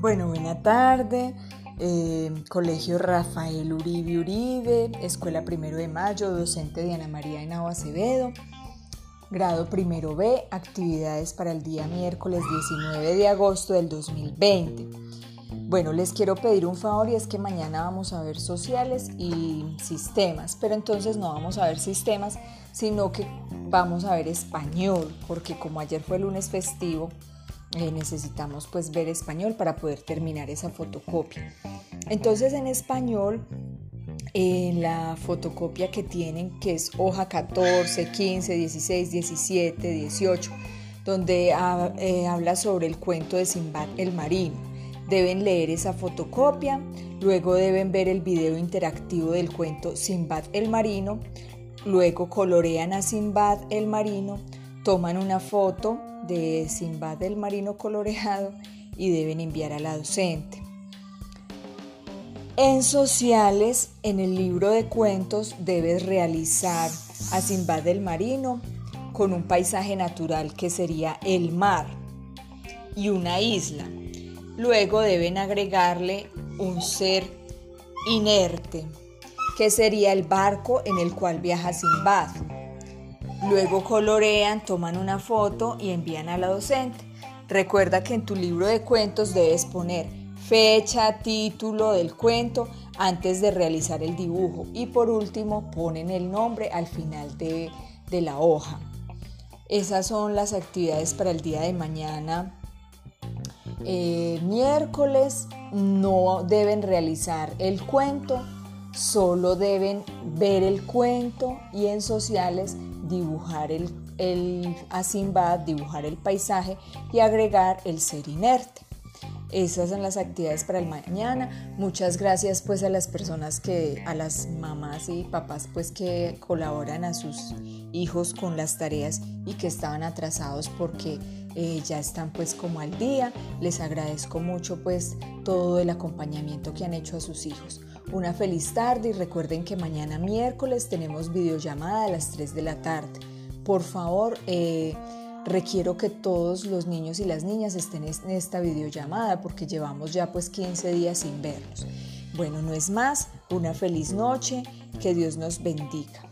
Bueno, buena tarde. Eh, Colegio Rafael Uribe Uribe, Escuela Primero de Mayo, docente Diana María Henao Acevedo. Grado Primero B, actividades para el día miércoles 19 de agosto del 2020. Bueno, les quiero pedir un favor y es que mañana vamos a ver sociales y sistemas, pero entonces no vamos a ver sistemas, sino que vamos a ver español, porque como ayer fue lunes festivo, eh, necesitamos pues ver español para poder terminar esa fotocopia. Entonces en español, en la fotocopia que tienen, que es hoja 14, 15, 16, 17, 18, donde eh, habla sobre el cuento de Simbad el Marino. Deben leer esa fotocopia, luego deben ver el video interactivo del cuento Simbad el Marino, luego colorean a Simbad el Marino, toman una foto de Simbad del marino coloreado y deben enviar a la docente. En sociales, en el libro de cuentos, debes realizar a Simbad del marino con un paisaje natural que sería el mar y una isla. Luego deben agregarle un ser inerte, que sería el barco en el cual viaja Simbad. Luego colorean, toman una foto y envían a la docente. Recuerda que en tu libro de cuentos debes poner fecha, título del cuento antes de realizar el dibujo y por último ponen el nombre al final de, la hoja. Esas son las actividades para el día de mañana. Eh, miércoles no deben realizar el cuento, solo deben ver el cuento y en sociales dibujar el, el dibujar el paisaje y agregar el ser inerte. Esas son las actividades para el mañana. Muchas gracias pues a las personas que, a las mamás y papás pues que colaboran a sus hijos con las tareas y que estaban atrasados porque eh, ya están pues como al día. Les agradezco mucho pues todo el acompañamiento que han hecho a sus hijos. Una feliz tarde y recuerden que mañana miércoles tenemos videollamada a las 3 de la tarde. Por favor, eh, requiero que todos los niños y las niñas estén en esta videollamada porque llevamos ya pues 15 días sin verlos. Bueno, no es más, una feliz noche, que Dios nos bendiga.